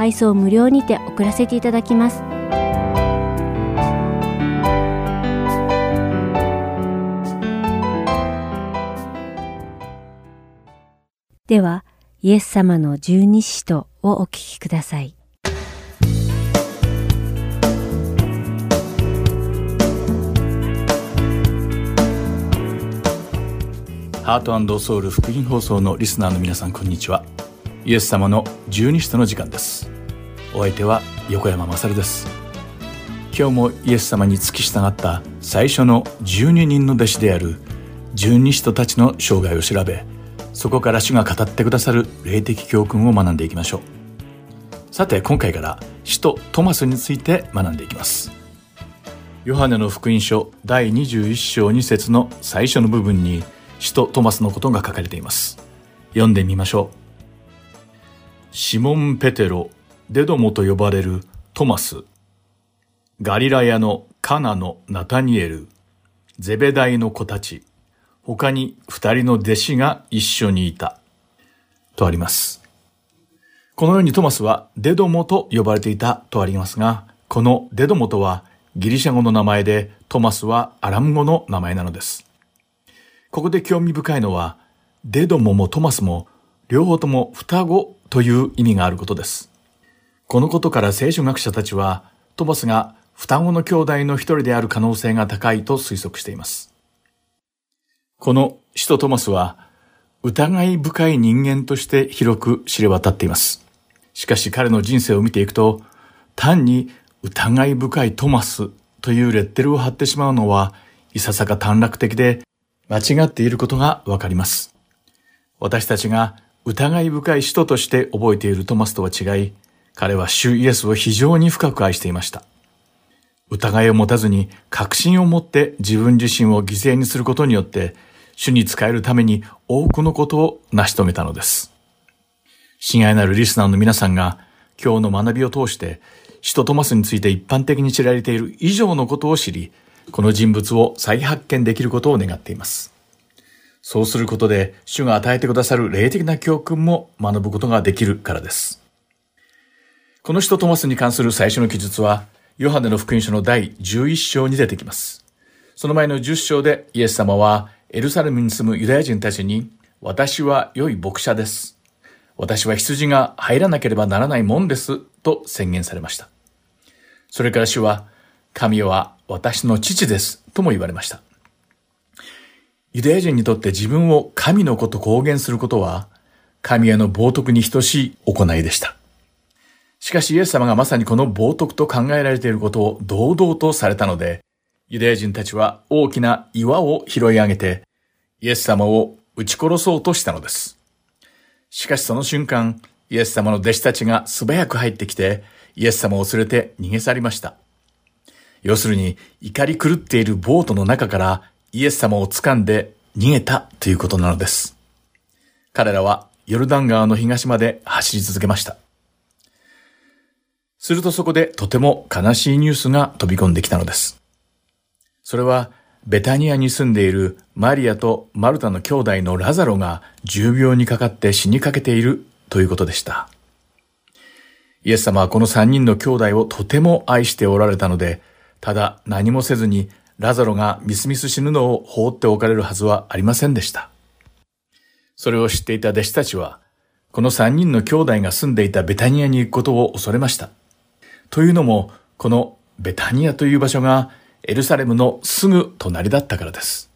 配送無料にて送らせていただきます。ではイエス様の十二使徒をお聞きください。ハートソウル福音放送のリスナーの皆さんこんにちは。イエス様の十二使徒の時間です。お相手は横山まさるです。今日もイエス様に付き従った最初の12人の弟子である十二使徒たちの生涯を調べそこから主が語ってくださる霊的教訓を学んでいきましょう。さて今回から使徒トマスについて学んでいきます。ヨハネの福音書第21章2節の最初の部分に使徒トマスのことが書かれています。読んでみましょう。シモン・ペテロ、デドモと呼ばれるトマス、ガリラヤのカナのナタニエル、ゼベダイの子たち、他に二人の弟子が一緒にいた。とあります。このようにトマスはデドモと呼ばれていたとありますが、このデドモとはギリシャ語の名前でトマスはアラム語の名前なのです。ここで興味深いのは、デドモもトマスも両方とも双子という意味があることです。このことから聖書学者たちは、トマスが双子の兄弟の一人である可能性が高いと推測しています。この使徒トマスは、疑い深い人間として広く知れ渡っています。しかし彼の人生を見ていくと、単に疑い深いトマスというレッテルを貼ってしまうのは、いささか短絡的で間違っていることがわかります。私たちが疑い深い使徒として覚えているトマスとは違い、彼は主イエスを非常に深く愛していました。疑いを持たずに確信を持って自分自身を犠牲にすることによって、主に仕えるために多くのことを成し遂げたのです。親愛なるリスナーの皆さんが今日の学びを通して使徒トマスについて一般的に知られている以上のことを知り、この人物を再発見できることを願っています。そうすることで、主が与えてくださる霊的な教訓も学ぶことができるからです。この人トマスに関する最初の記述は、ヨハネの福音書の第11章に出てきます。その前の10章でイエス様はエルサレムに住むユダヤ人たちに、私は良い牧者です。私は羊が入らなければならないもんです。と宣言されました。それから主は、神は私の父です。とも言われました。ユダヤ人にとって自分を神の子と公言することは、神への冒涜に等しい行いでした。しかしイエス様がまさにこの冒涜と考えられていることを堂々とされたので、ユダヤ人たちは大きな岩を拾い上げて、イエス様を撃ち殺そうとしたのです。しかしその瞬間、イエス様の弟子たちが素早く入ってきて、イエス様を連れて逃げ去りました。要するに、怒り狂っているボートの中からイエス様を掴んで逃げたということなのです。彼らはヨルダン川の東まで走り続けました。するとそこでとても悲しいニュースが飛び込んできたのです。それはベタニアに住んでいるマリアとマルタの兄弟のラザロが重病にかかって死にかけているということでした。イエス様はこの三人の兄弟をとても愛しておられたので、ただ何もせずにラザロがみすみす死ぬのを放っておかれるはずはありませんでした。それを知っていた弟子たちは、この三人の兄弟が住んでいたベタニアに行くことを恐れました。というのも、このベタニアという場所がエルサレムのすぐ隣だったからです。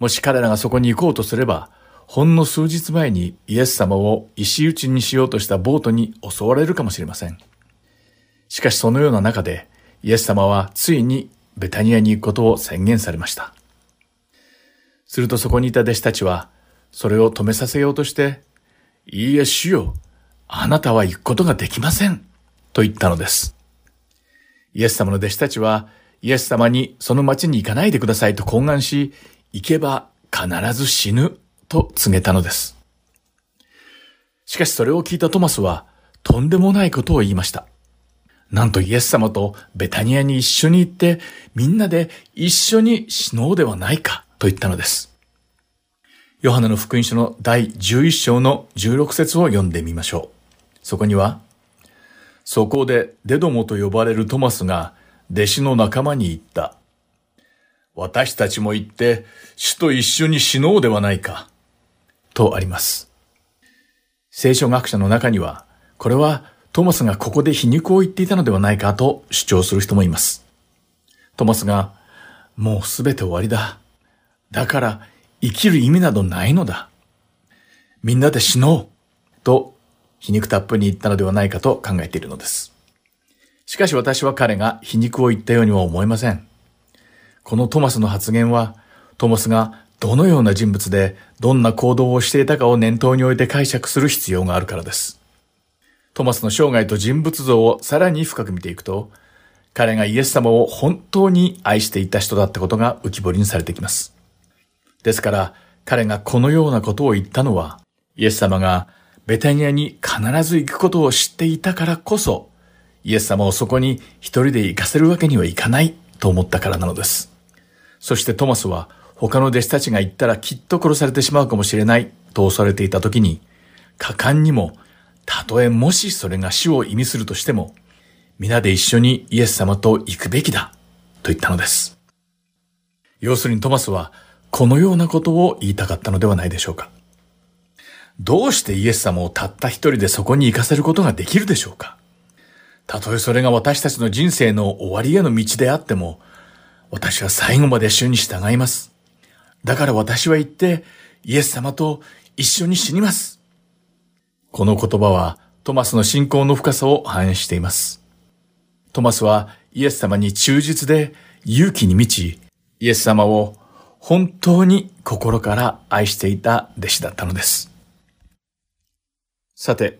もし彼らがそこに行こうとすれば、ほんの数日前にイエス様を石打ちにしようとしたボートに襲われるかもしれません。しかしそのような中で、イエス様はついにベタニアに行くことを宣言されました。するとそこにいた弟子たちは、それを止めさせようとして、いいえ主よ、あなたは行くことができません、と言ったのです。イエス様の弟子たちは、イエス様にその町に行かないでくださいと懇願し、行けば必ず死ぬと告げたのです。しかしそれを聞いたトマスは、とんでもないことを言いました。なんとイエス様とベタニアに一緒に行って、みんなで一緒に死のうではないか、と言ったのです。ヨハネの福音書の第11章の16節を読んでみましょう。そこには、そこでデドモと呼ばれるトマスが弟子の仲間に言った。私たちも行って主と一緒に死のうではないか。とあります。聖書学者の中には、これはトマスがここで皮肉を言っていたのではないかと主張する人もいます。トマスが、もうすべて終わりだ。だから生きる意味などないのだ。みんなで死のう。と皮肉たっぷりに言ったのではないかと考えているのです。しかし私は彼が皮肉を言ったようには思えません。このトマスの発言は、トマスがどのような人物でどんな行動をしていたかを念頭に置いて解釈する必要があるからです。トマスの生涯と人物像をさらに深く見ていくと、彼がイエス様を本当に愛していた人だったことが浮き彫りにされてきます。ですから、彼がこのようなことを言ったのは、イエス様がベタニアに必ず行くことを知っていたからこそ、イエス様をそこに一人で行かせるわけにはいかないと思ったからなのです。そしてトマスは他の弟子たちが行ったらきっと殺されてしまうかもしれないと恐れていた時に、果敢にも、たとえもしそれが死を意味するとしても、皆で一緒にイエス様と行くべきだと言ったのです。要するにトマスはこのようなことを言いたかったのではないでしょうか。どうしてイエス様をたった一人でそこに行かせることができるでしょうかたとえそれが私たちの人生の終わりへの道であっても、私は最後まで主に従います。だから私は行って、イエス様と一緒に死にます。この言葉はトマスの信仰の深さを反映しています。トマスはイエス様に忠実で勇気に満ち、イエス様を本当に心から愛していた弟子だったのです。さて、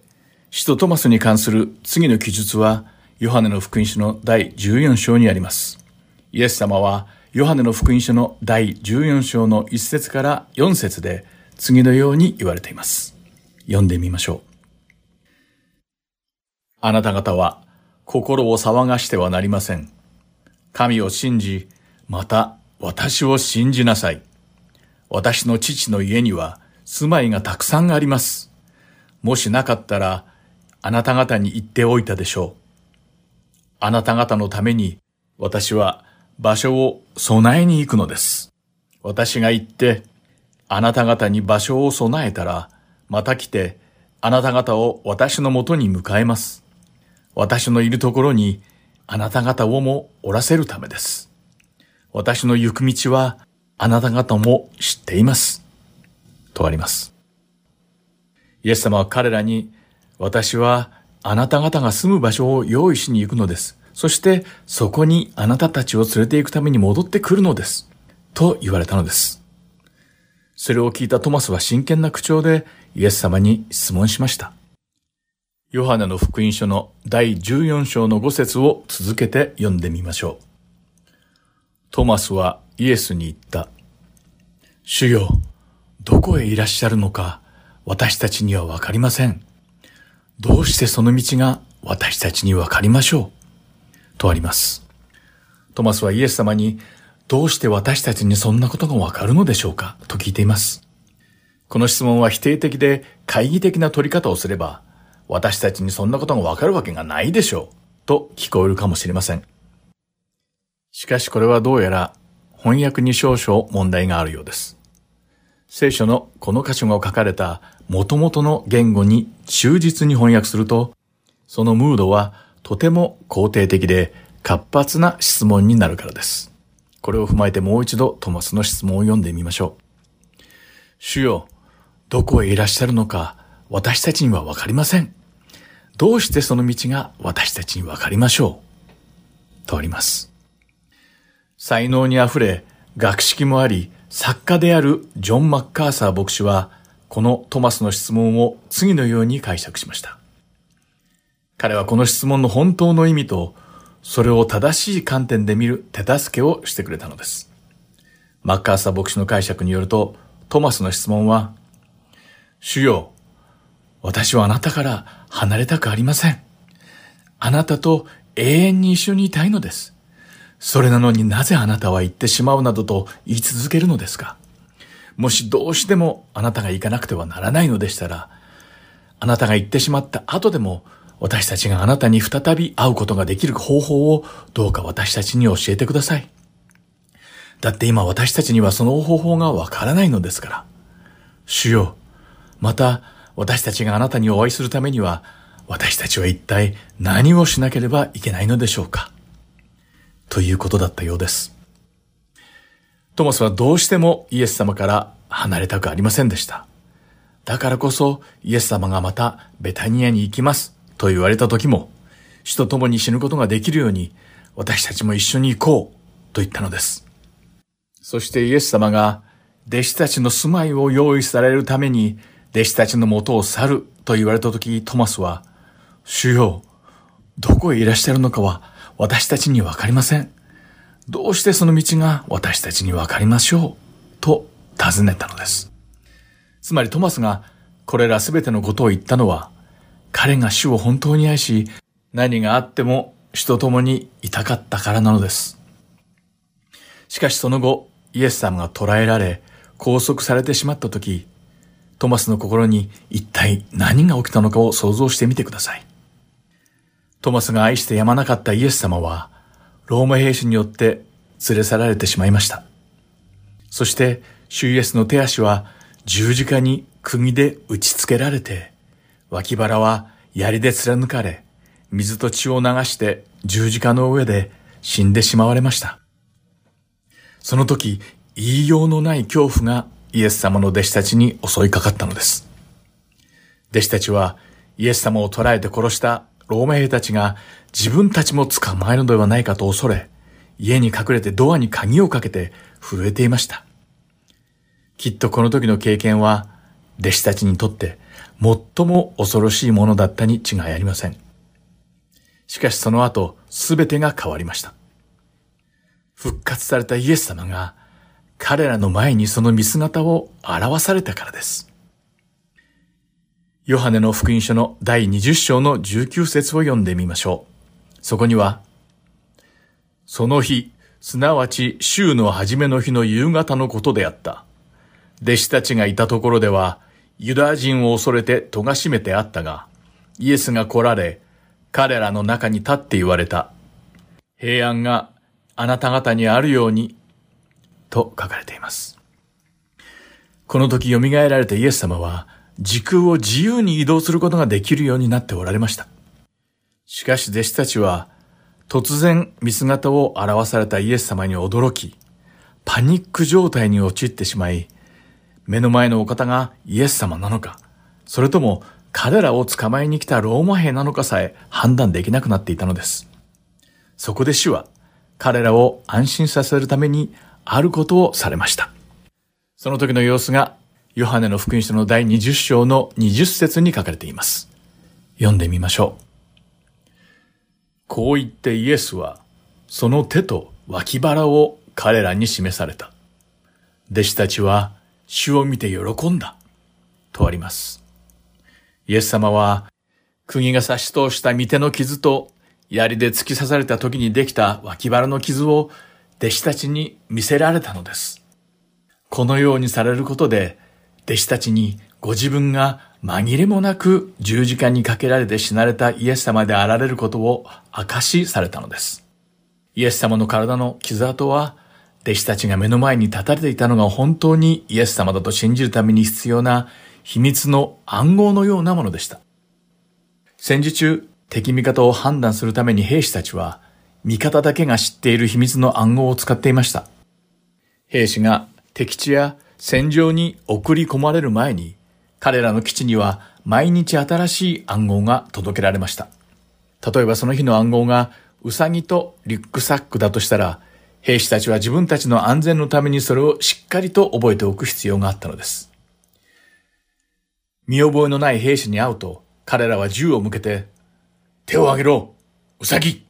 使徒トマスに関する次の記述は、ヨハネの福音書の第14章にあります。イエス様は、ヨハネの福音書の第14章の1節から4節で次のように言われています。読んでみましょう。あなた方は心を騒がしてはなりません。神を信じ、また私を信じなさい。私の父の家には住まいがたくさんあります。もしなかったら、あなた方に言っておいたでしょう。あなた方のために、私は場所を備えに行くのです。私が行って、あなた方に場所を備えたら、また来て、あなた方を私のもとに迎えます。私のいるところに、あなた方をもおらせるためです。私の行く道はあなた方も知っています。とあります。イエス様は彼らに、私はあなた方が住む場所を用意しに行くのです。そしてそこにあなたたちを連れて行くために戻ってくるのです。と言われたのです。それを聞いたトマスは真剣な口調でイエス様に質問しました。ヨハネの福音書の第14章の5節を続けて読んでみましょう。トマスはイエスに言った。主よ、どこへいらっしゃるのか私たちにはわかりません。どうしてその道が私たちにわかりましょうとあります。トマスはイエス様にどうして私たちにそんなことがわかるのでしょうかと聞いています。この質問は否定的で懐疑的な取り方をすれば私たちにそんなことがわかるわけがないでしょうと聞こえるかもしれません。しかしこれはどうやら翻訳に少々問題があるようです。聖書のこの箇所が書かれた元々の言語に忠実に翻訳すると、そのムードはとても肯定的で活発な質問になるからです。これを踏まえてもう一度トマスの質問を読んでみましょう。主よ、どこへいらっしゃるのか私たちにはわかりません。どうしてその道が私たちにわかりましょうとあります。才能にあふれ、学識もあり、作家であるジョン・マッカーサー牧師は、このトマスの質問を次のように解釈しました。彼はこの質問の本当の意味と、それを正しい観点で見る手助けをしてくれたのです。マッカーサー牧師の解釈によると、トマスの質問は、主よ、私はあなたから離れたくありません。あなたと永遠に一緒にいたいのです。それなのになぜあなたは行ってしまうなどと言い続けるのですかもしどうしてもあなたが行かなくてはならないのでしたら、あなたが行ってしまった後でも、私たちがあなたに再び会うことができる方法をどうか私たちに教えてください。だって今私たちにはその方法がわからないのですから。主よ、また私たちがあなたにお会いするためには、私たちは一体何をしなければいけないのでしょうか？ということだったようです。トマスはどうしてもイエス様から離れたくありませんでした。だからこそイエス様がまたベタニアに行きますと言われた時も、死と共に死ぬことができるように私たちも一緒に行こうと言ったのです。そしてイエス様が弟子たちの住まいを用意されるために弟子たちの元を去ると言われた時トマスは、主よ、どこへいらっしゃるのかは私たちにわかりません。どうしてその道が私たちにわかりましょうと尋ねたのです。つまりトマスがこれらすべてのことを言ったのは、彼が主を本当に愛し、何があっても主と共にいたかったからなのです。しかしその後、イエス様が捕らえられ、拘束されてしまった時、トマスの心に一体何が起きたのかを想像してみてください。トマスが愛してやまなかったイエス様は、ローマ兵士によって連れ去られてしまいました。そして、主イエスの手足は十字架に釘で打ち付けられて、脇腹は槍で貫かれ、水と血を流して十字架の上で死んでしまわれました。その時、言いようのない恐怖がイエス様の弟子たちに襲いかかったのです。弟子たちはイエス様を捕らえて殺したローマ兵たちが自分たちも捕まえるのではないかと恐れ、家に隠れてドアに鍵をかけて震えていました。きっとこの時の経験は弟子たちにとって最も恐ろしいものだったに違いありません。しかしその後、すべてが変わりました。復活されたイエス様が彼らの前にその見姿を表されたからです。ヨハネの福音書の第20章の19節を読んでみましょう。そこには、その日、すなわち週の初めの日の夕方のことであった。弟子たちがいたところでは、ユダヤ人を恐れて戸が閉めてあったが、イエスが来られ、彼らの中に立って言われた。平安があなた方にあるように、と書かれています。この時蘇られたイエス様は、時空を自由に移動することができるようになっておられました。しかし弟子たちは、突然見姿を表されたイエス様に驚き、パニック状態に陥ってしまい、目の前のお方がイエス様なのか、それとも彼らを捕まえに来たローマ兵なのかさえ判断できなくなっていたのです。そこで主は彼らを安心させるためにあることをされました。その時の様子がヨハネの福音書の第20章の20節に書かれています。読んでみましょう。こう言ってイエスは、その手と脇腹を彼らに示された。弟子たちは、主を見て喜んだ。とあります。イエス様は、釘が差し通した御手の傷と、槍で突き刺された時にできた脇腹の傷を弟子たちに見せられたのです。このようにされることで、弟子たちにご自分が紛れもなく十字架にかけられて死なれたイエス様であられることを証しされたのです。イエス様の体の傷跡は、弟子たちが目の前に立たれていたのが本当にイエス様だと信じるために必要な秘密の暗号のようなものでした。戦時中、敵味方を判断するために兵士たちは、味方だけが知っている秘密の暗号を使っていました。兵士が敵地や戦場に送り込まれる前に、彼らの基地には毎日新しい暗号が届けられました。例えばその日の暗号がウサギとリュックサックだとしたら、兵士たちは自分たちの安全のためにそれをしっかりと覚えておく必要があったのです。見覚えのない兵士に会うと、彼らは銃を向けて、手を挙げろウサギ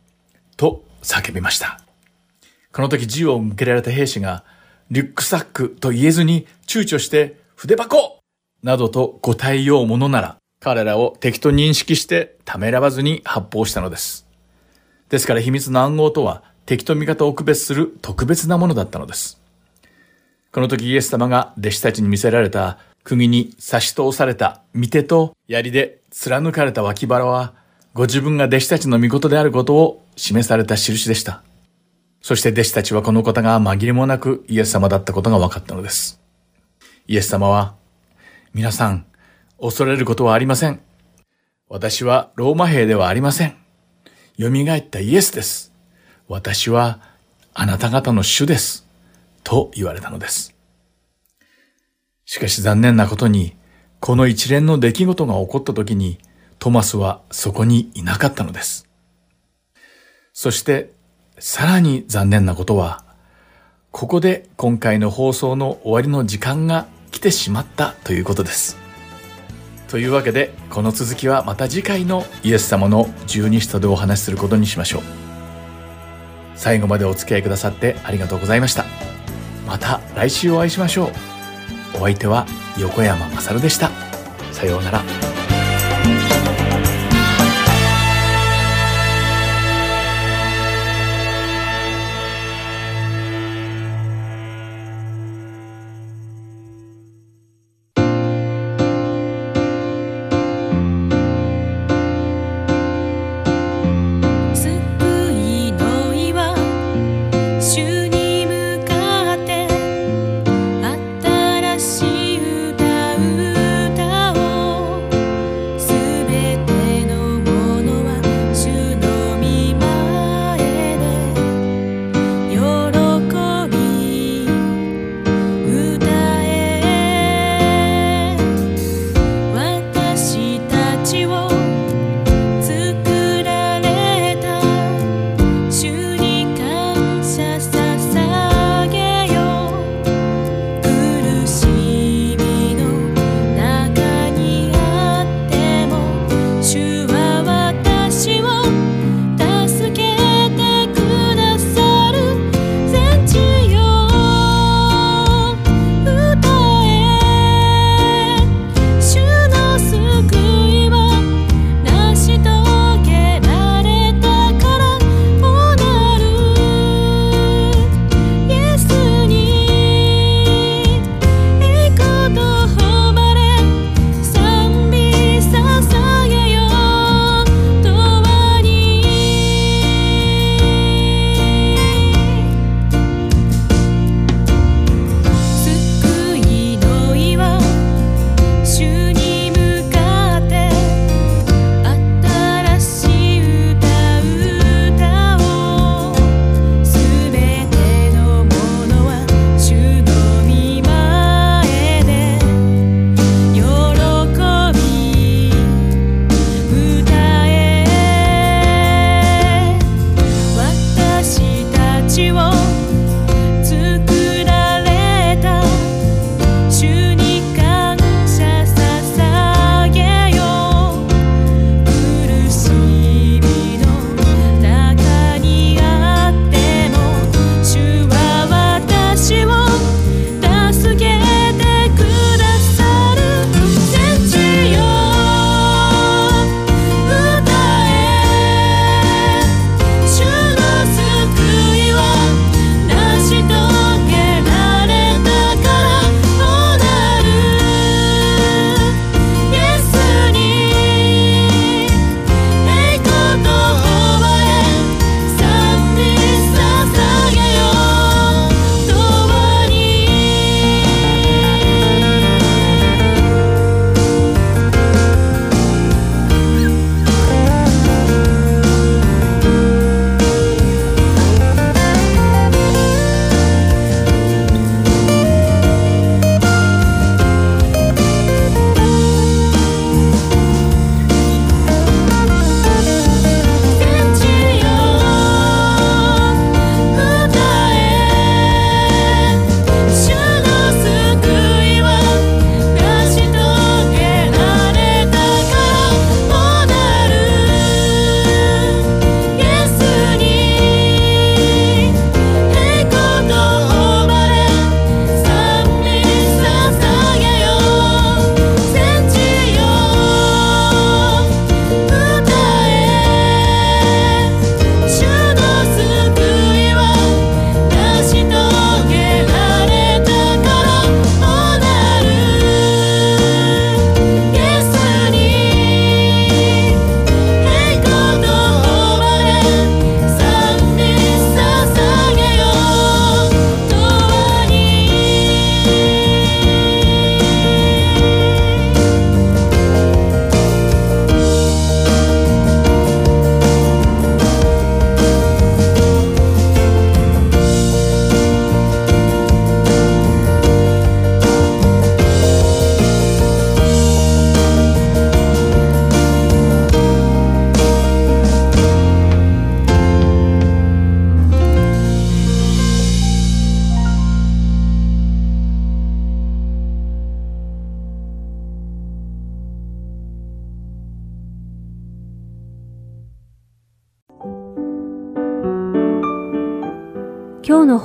と叫びました。この時銃を向けられた兵士が、リュックサックと言えずに躊躇して筆箱などと答えようものなら、彼らを敵と認識してためらわずに発砲したのです。ですから秘密の暗号とは敵と味方を区別する特別なものだったのです。この時イエス様が弟子たちに見せられた釘に差し通された御手と槍で貫かれた脇腹はご自分が弟子たちの御事であることを示された印でした。そして弟子たちはこのことが紛れもなくイエス様だったことが分かったのです。イエス様は皆さん、恐れることはありません。私はローマ兵ではありません。蘇ったイエスです。私はあなた方の主です。と言われたのです。しかし残念なことに、この一連の出来事が起こった時に、トマスはそこにいなかったのです。そして、さらに残念なことは、ここで今回の放送の終わりの時間が来てしまったということです。というわけで、この続きはまた次回のイエス様の十二使徒でお話しすることにしましょう。最後までお付き合いくださってありがとうございました。また来週お会いしましょう。お相手は横山まさるでした。さようなら。